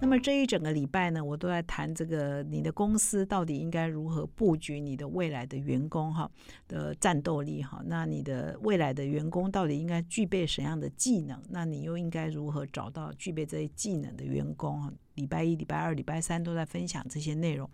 那么这一整个礼拜呢，我都在谈这个你的公司到底应该如何布局你的未来的员工哈的战斗力哈。那你的未来的员工到底应该具备什么样的技能？那你又应该如何找到具备这些技能的员工哈？礼拜一、礼拜二、礼拜三都在分享这些内容。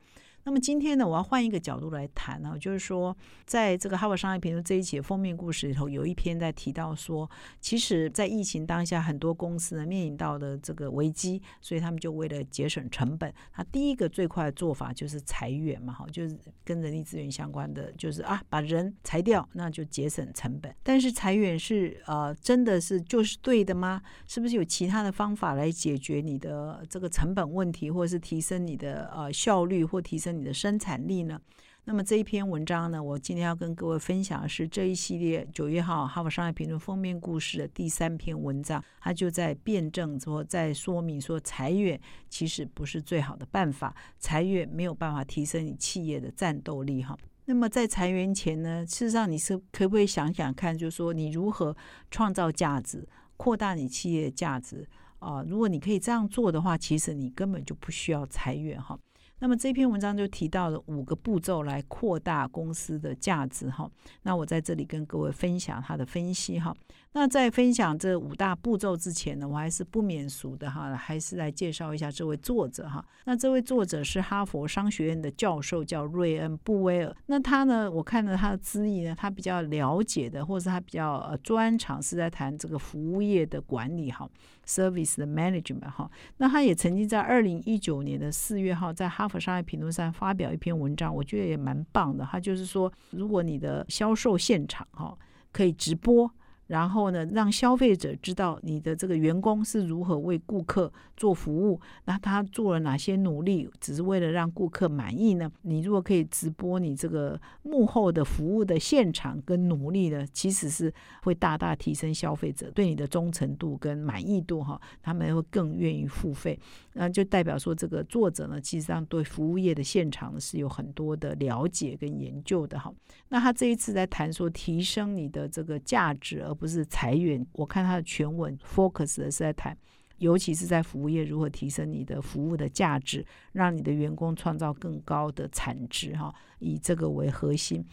那么今天呢，我要换一个角度来谈呢，就是说，在这个《哈佛商业评论》这一期的封面故事里头，有一篇在提到说，其实，在疫情当下，很多公司呢面临到的这个危机，所以他们就为了节省成本，他第一个最快的做法就是裁员嘛，哈，就是跟人力资源相关的，就是啊，把人裁掉，那就节省成本。但是裁员是呃，真的是就是对的吗？是不是有其他的方法来解决你的这个成本问题，或者是提升你的呃效率，或提升？你的生产力呢？那么这一篇文章呢，我今天要跟各位分享的是这一系列九月号《哈佛商业评论》封面故事的第三篇文章。它就在辩证说，在说明说，裁员其实不是最好的办法，裁员没有办法提升你企业的战斗力。哈，那么在裁员前呢，事实上你是可不可以想想看，就是说你如何创造价值，扩大你企业的价值啊？如果你可以这样做的话，其实你根本就不需要裁员。哈。那么这篇文章就提到了五个步骤来扩大公司的价值哈。那我在这里跟各位分享他的分析哈。那在分享这五大步骤之前呢，我还是不免俗的哈，还是来介绍一下这位作者哈。那这位作者是哈佛商学院的教授，叫瑞恩布威尔。那他呢，我看到他的资历呢，他比较了解的，或者他比较呃专长是在谈这个服务业的管理哈，service 的 management 哈。那他也曾经在二零一九年的四月号在哈佛商业评论上发表一篇文章，我觉得也蛮棒的。他就是说，如果你的销售现场哈可以直播。然后呢，让消费者知道你的这个员工是如何为顾客做服务，那他做了哪些努力，只是为了让顾客满意呢？你如果可以直播你这个幕后的服务的现场跟努力呢，其实是会大大提升消费者对你的忠诚度跟满意度哈，他们会更愿意付费。那就代表说，这个作者呢，其实上对服务业的现场是有很多的了解跟研究的哈。那他这一次在谈说提升你的这个价值，不是裁员。我看他的全文 focus 的是在谈，尤其是在服务业如何提升你的服务的价值，让你的员工创造更高的产值哈，以这个为核心。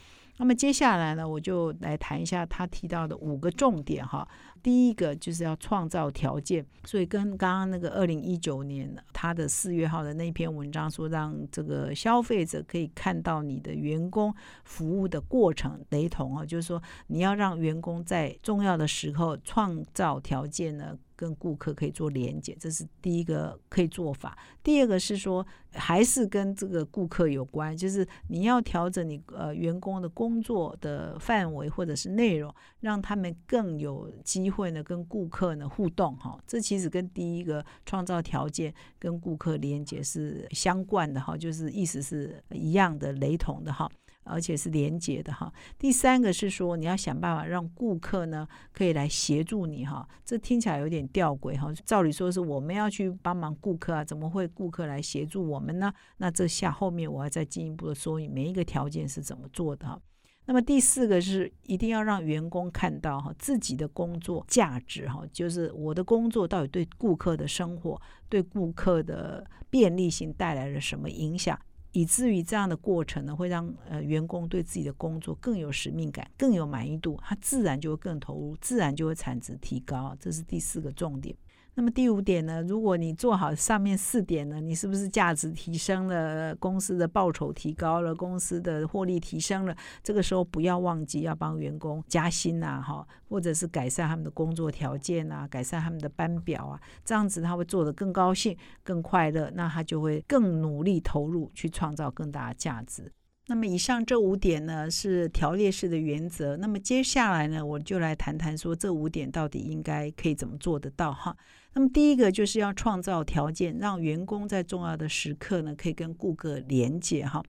那么接下来呢，我就来谈一下他提到的五个重点哈。第一个就是要创造条件，所以跟刚刚那个二零一九年他的四月号的那篇文章说，让这个消费者可以看到你的员工服务的过程雷同啊，就是说你要让员工在重要的时候创造条件呢。跟顾客可以做连接，这是第一个可以做法。第二个是说，还是跟这个顾客有关，就是你要调整你呃员工的工作的范围或者是内容，让他们更有机会呢跟顾客呢互动哈。这其实跟第一个创造条件跟顾客连接是相关的哈，就是意思是一样的雷同的哈。而且是连接的哈。第三个是说，你要想办法让顾客呢可以来协助你哈。这听起来有点吊诡哈。照理说是我们要去帮忙顾客啊，怎么会顾客来协助我们呢？那这下后面我要再进一步的说，你每一个条件是怎么做的哈。那么第四个是一定要让员工看到哈自己的工作价值哈，就是我的工作到底对顾客的生活、对顾客的便利性带来了什么影响。以至于这样的过程呢，会让呃员工对自己的工作更有使命感，更有满意度，他自然就会更投入，自然就会产值提高。这是第四个重点。那么第五点呢？如果你做好上面四点呢，你是不是价值提升了，公司的报酬提高了，公司的获利提升了？这个时候不要忘记要帮员工加薪呐，哈，或者是改善他们的工作条件啊，改善他们的班表啊，这样子他会做得更高兴、更快乐，那他就会更努力投入去创造更大的价值。那么以上这五点呢是条列式的原则。那么接下来呢，我就来谈谈说这五点到底应该可以怎么做得到哈。那么第一个就是要创造条件，让员工在重要的时刻呢可以跟顾客连接哈。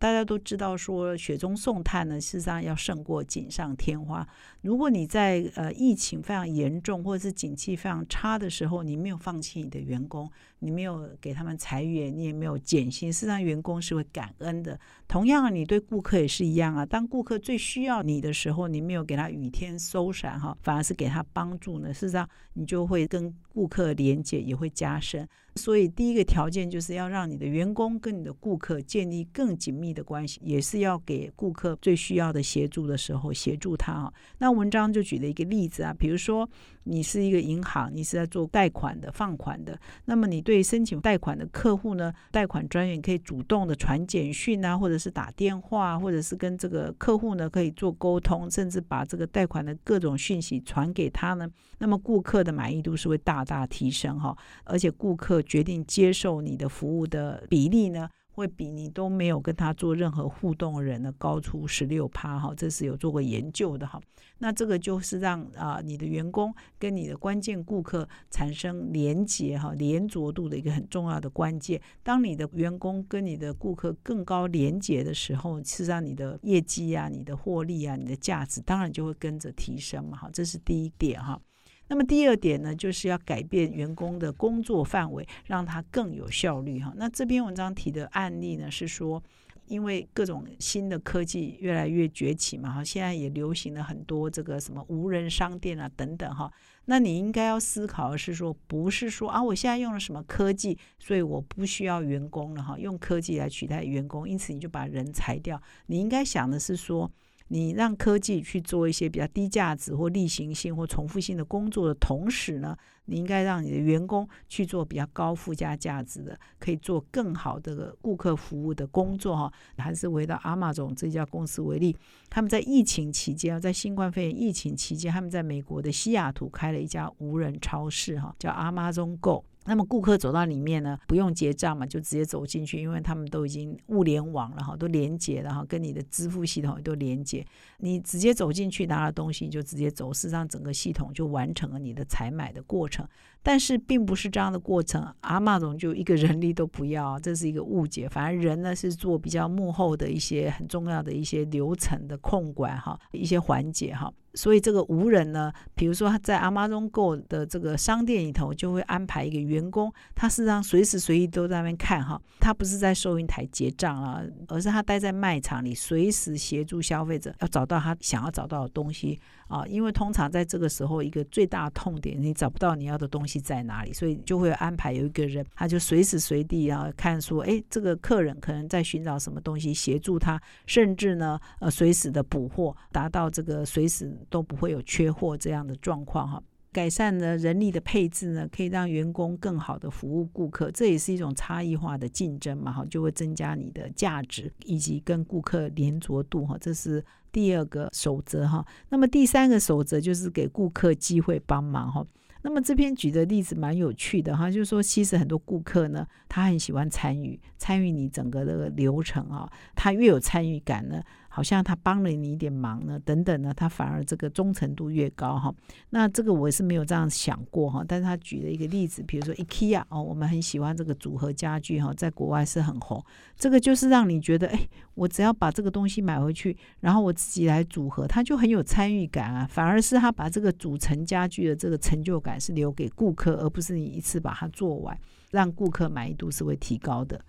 大家都知道说雪中送炭呢，事实上要胜过锦上添花。如果你在呃疫情非常严重或者是景气非常差的时候，你没有放弃你的员工，你没有给他们裁员，你也没有减薪，事实上员工是会感恩的。同样，你对顾客也是一样啊。当顾客最需要你的时候，你没有给他雨天收伞哈，反而是给他帮助呢。事实上，你就会跟顾客连接也会加深。所以，第一个条件就是要让你的员工跟你的顾客建立更紧密的关系，也是要给顾客最需要的协助的时候协助他啊。那文章就举了一个例子啊，比如说你是一个银行，你是在做贷款的、放款的，那么你对申请贷款的客户呢，贷款专员可以主动的传简讯啊，或者是打电话，或者是跟这个客户呢可以做沟通，甚至把这个贷款的各种讯息传给他呢，那么顾客的满意度是会大大提升哈，而且顾客。决定接受你的服务的比例呢，会比你都没有跟他做任何互动的人呢高出十六趴哈，这是有做过研究的哈。那这个就是让啊你的员工跟你的关键顾客产生连结哈，连着度的一个很重要的关键。当你的员工跟你的顾客更高连结的时候，实上你的业绩啊、你的获利啊、你的价值当然就会跟着提升嘛哈，这是第一点哈。那么第二点呢，就是要改变员工的工作范围，让他更有效率哈。那这篇文章提的案例呢，是说，因为各种新的科技越来越崛起嘛哈，现在也流行了很多这个什么无人商店啊等等哈。那你应该要思考的是说，不是说啊，我现在用了什么科技，所以我不需要员工了哈，用科技来取代员工，因此你就把人裁掉。你应该想的是说。你让科技去做一些比较低价值或例行性或重复性的工作的同时呢，你应该让你的员工去做比较高附加价值的，可以做更好的顾客服务的工作哈。还是围绕阿玛总这家公司为例，他们在疫情期间，在新冠肺炎疫情期间，他们在美国的西雅图开了一家无人超市哈，叫 Amazon Go。那么顾客走到里面呢，不用结账嘛，就直接走进去，因为他们都已经物联网了哈，都连接了哈，跟你的支付系统都连接，你直接走进去拿了东西就直接走，事实上整个系统就完成了你的采买的过程。但是并不是这样的过程，阿玛总就一个人力都不要，这是一个误解。反而人呢是做比较幕后的一些很重要的一些流程的控管哈，一些环节哈。所以这个无人呢，比如说他在 Amazon Go 的这个商店里头，就会安排一个员工，他事实上随时随地都在那边看哈，他不是在收银台结账啊，而是他待在卖场里，随时协助消费者要找到他想要找到的东西啊。因为通常在这个时候，一个最大的痛点，你找不到你要的东西在哪里，所以就会安排有一个人，他就随时随地啊看说，哎，这个客人可能在寻找什么东西，协助他，甚至呢，呃，随时的补货，达到这个随时。都不会有缺货这样的状况哈，改善了人力的配置呢，可以让员工更好的服务顾客，这也是一种差异化的竞争嘛哈，就会增加你的价值以及跟顾客连着度哈，这是第二个守则哈。那么第三个守则就是给顾客机会帮忙哈。那么这篇举的例子蛮有趣的哈，就是说其实很多顾客呢，他很喜欢参与参与你整个的流程啊，他越有参与感呢。好像他帮了你一点忙呢，等等呢，他反而这个忠诚度越高哈。那这个我是没有这样想过哈。但是他举了一个例子，比如说 IKEA 哦，我们很喜欢这个组合家具哈，在国外是很红。这个就是让你觉得，哎，我只要把这个东西买回去，然后我自己来组合，他就很有参与感啊。反而是他把这个组成家具的这个成就感是留给顾客，而不是你一次把它做完，让顾客满意度是会提高的。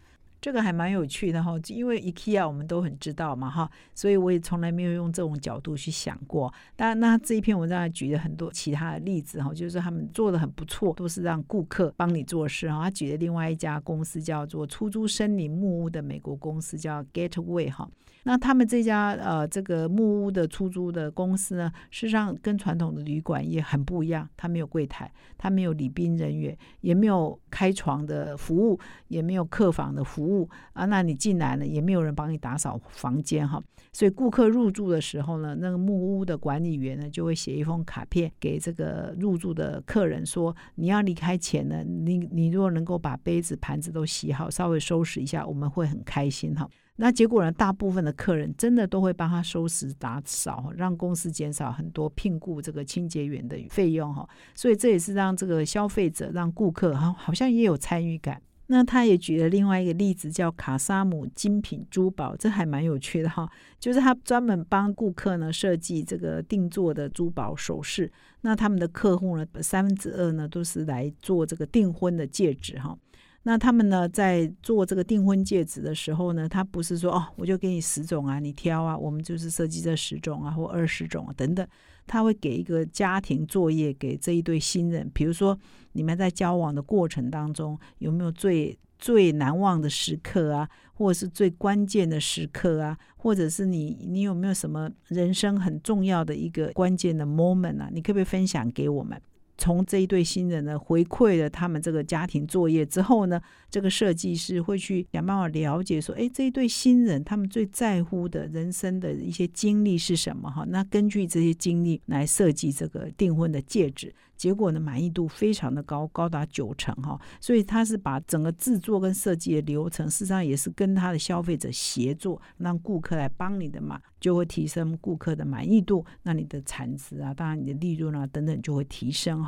这个还蛮有趣的哈，因为 IKEA 我们都很知道嘛哈，所以我也从来没有用这种角度去想过。当然，那这一篇文章还举了很多其他的例子哈，就是他们做的很不错，都是让顾客帮你做事哈。他举的另外一家公司叫做出租森林木屋的美国公司叫 Getaway 哈。那他们这家呃这个木屋的出租的公司呢，事实上跟传统的旅馆也很不一样。它没有柜台，它没有礼宾人员，也没有开床的服务，也没有客房的服务啊。那你进来了，也没有人帮你打扫房间哈。所以顾客入住的时候呢，那个木屋的管理员呢就会写一封卡片给这个入住的客人，说你要离开前呢，你你如果能够把杯子盘子都洗好，稍微收拾一下，我们会很开心哈。那结果呢？大部分的客人真的都会帮他收拾打扫，让公司减少很多聘雇这个清洁员的费用哈。所以这也是让这个消费者、让顾客哈好像也有参与感。那他也举了另外一个例子，叫卡萨姆精品珠宝，这还蛮有趣的哈。就是他专门帮顾客呢设计这个定做的珠宝首饰。那他们的客户呢，三分之二呢都是来做这个订婚的戒指哈。那他们呢在做这个订婚戒指的时候呢，他不是说哦，我就给你十种啊，你挑啊，我们就是设计这十种啊或二十种啊等等。他会给一个家庭作业给这一对新人，比如说你们在交往的过程当中有没有最最难忘的时刻啊，或者是最关键的时刻啊，或者是你你有没有什么人生很重要的一个关键的 moment 啊？你可不可以分享给我们？从这一对新人呢回馈了他们这个家庭作业之后呢，这个设计师会去想办法了解说，哎，这一对新人他们最在乎的人生的一些经历是什么？哈，那根据这些经历来设计这个订婚的戒指。结果呢，满意度非常的高，高达九成哈。所以他是把整个制作跟设计的流程，事实上也是跟他的消费者协作，让顾客来帮你的嘛，就会提升顾客的满意度，那你的产值啊，当然你的利润啊等等就会提升。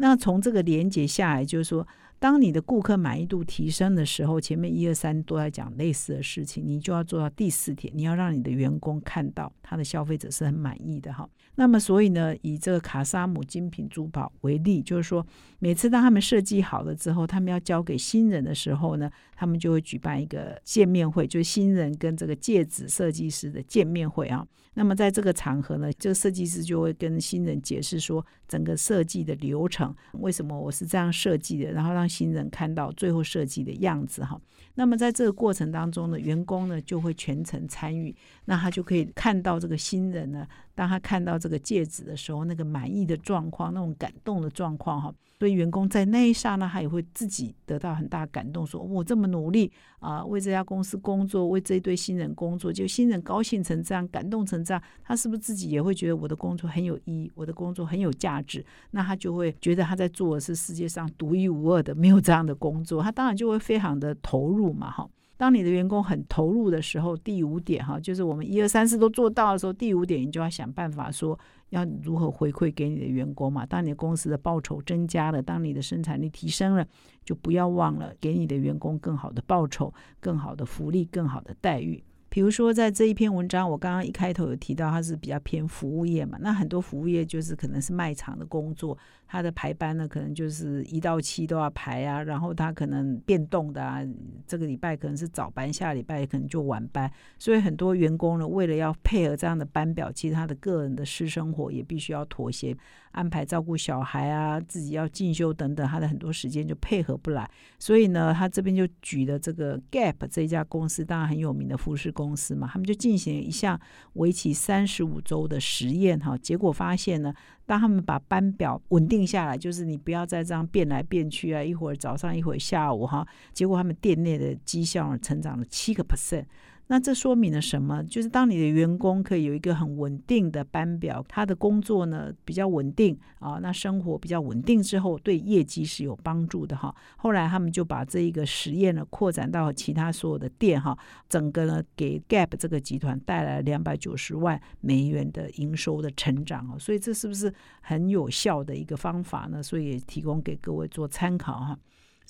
那从这个连接下来，就是说。当你的顾客满意度提升的时候，前面一二三都在讲类似的事情，你就要做到第四点，你要让你的员工看到他的消费者是很满意的哈。那么，所以呢，以这个卡萨姆精品珠宝为例，就是说，每次当他们设计好了之后，他们要交给新人的时候呢，他们就会举办一个见面会，就是新人跟这个戒指设计师的见面会啊。那么在这个场合呢，这个设计师就会跟新人解释说整个设计的流程，为什么我是这样设计的，然后让新人看到最后设计的样子哈。那么在这个过程当中呢，员工呢就会全程参与，那他就可以看到这个新人呢。当他看到这个戒指的时候，那个满意的状况，那种感动的状况，哈，所以员工在那一刹那，他也会自己得到很大感动，说我这么努力啊，为这家公司工作，为这一对新人工作，就新人高兴成这样，感动成这样，他是不是自己也会觉得我的工作很有意义，我的工作很有价值？那他就会觉得他在做的是世界上独一无二的，没有这样的工作，他当然就会非常的投入嘛，哈。当你的员工很投入的时候，第五点哈，就是我们一二三四都做到的时候，第五点你就要想办法说要如何回馈给你的员工嘛。当你的公司的报酬增加了，当你的生产力提升了，就不要忘了给你的员工更好的报酬、更好的福利、更好的待遇。比如说，在这一篇文章，我刚刚一开头有提到，它是比较偏服务业嘛。那很多服务业就是可能是卖场的工作，它的排班呢，可能就是一到七都要排啊。然后它可能变动的啊，这个礼拜可能是早班，下礼拜可能就晚班。所以很多员工呢，为了要配合这样的班表，其实他的个人的私生活也必须要妥协。安排照顾小孩啊，自己要进修等等，他的很多时间就配合不来。所以呢，他这边就举了这个 Gap 这一家公司，当然很有名的服饰公司嘛，他们就进行一项为期三十五周的实验哈。结果发现呢，当他们把班表稳定下来，就是你不要再这样变来变去啊，一会儿早上一会儿下午哈，结果他们店内的绩效成长了七个 percent。那这说明了什么？就是当你的员工可以有一个很稳定的班表，他的工作呢比较稳定啊，那生活比较稳定之后，对业绩是有帮助的哈。后来他们就把这一个实验呢扩展到其他所有的店哈，整个呢给 Gap 这个集团带来两百九十万美元的营收的成长哦。所以这是不是很有效的一个方法呢？所以也提供给各位做参考哈。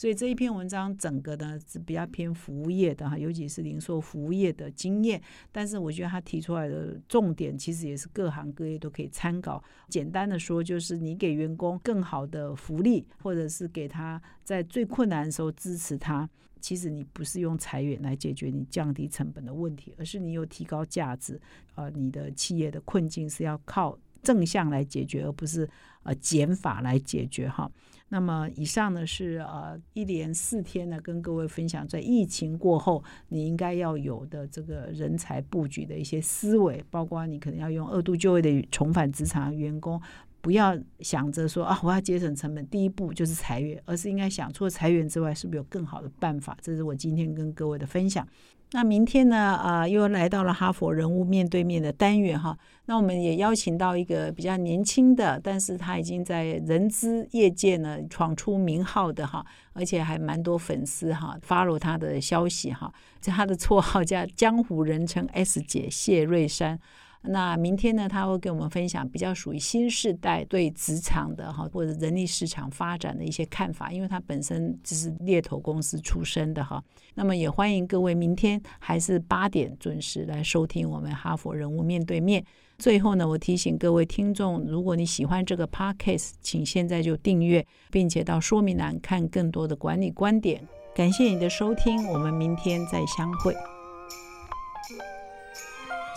所以这一篇文章整个呢是比较偏服务业的哈，尤其是零售服务业的经验。但是我觉得他提出来的重点其实也是各行各业都可以参考。简单的说，就是你给员工更好的福利，或者是给他在最困难的时候支持他。其实你不是用裁员来解决你降低成本的问题，而是你有提高价值。呃，你的企业的困境是要靠正向来解决，而不是呃减法来解决哈。那么以上呢是呃一连四天呢跟各位分享在疫情过后你应该要有的这个人才布局的一些思维，包括你可能要用二度就业的重返职场员工，不要想着说啊我要节省成本，第一步就是裁员，而是应该想除了裁员之外，是不是有更好的办法？这是我今天跟各位的分享。那明天呢？呃，又来到了哈佛人物面对面的单元哈。那我们也邀请到一个比较年轻的，但是他已经在人资业界呢闯出名号的哈，而且还蛮多粉丝哈发了他的消息哈。这他的绰号叫江湖人称 S 姐谢瑞珊。那明天呢，他会跟我们分享比较属于新时代对职场的哈，或者人力市场发展的一些看法，因为他本身就是猎头公司出身的哈。那么也欢迎各位明天还是八点准时来收听我们哈佛人物面对面。最后呢，我提醒各位听众，如果你喜欢这个 podcast，请现在就订阅，并且到说明栏看更多的管理观点。感谢你的收听，我们明天再相会。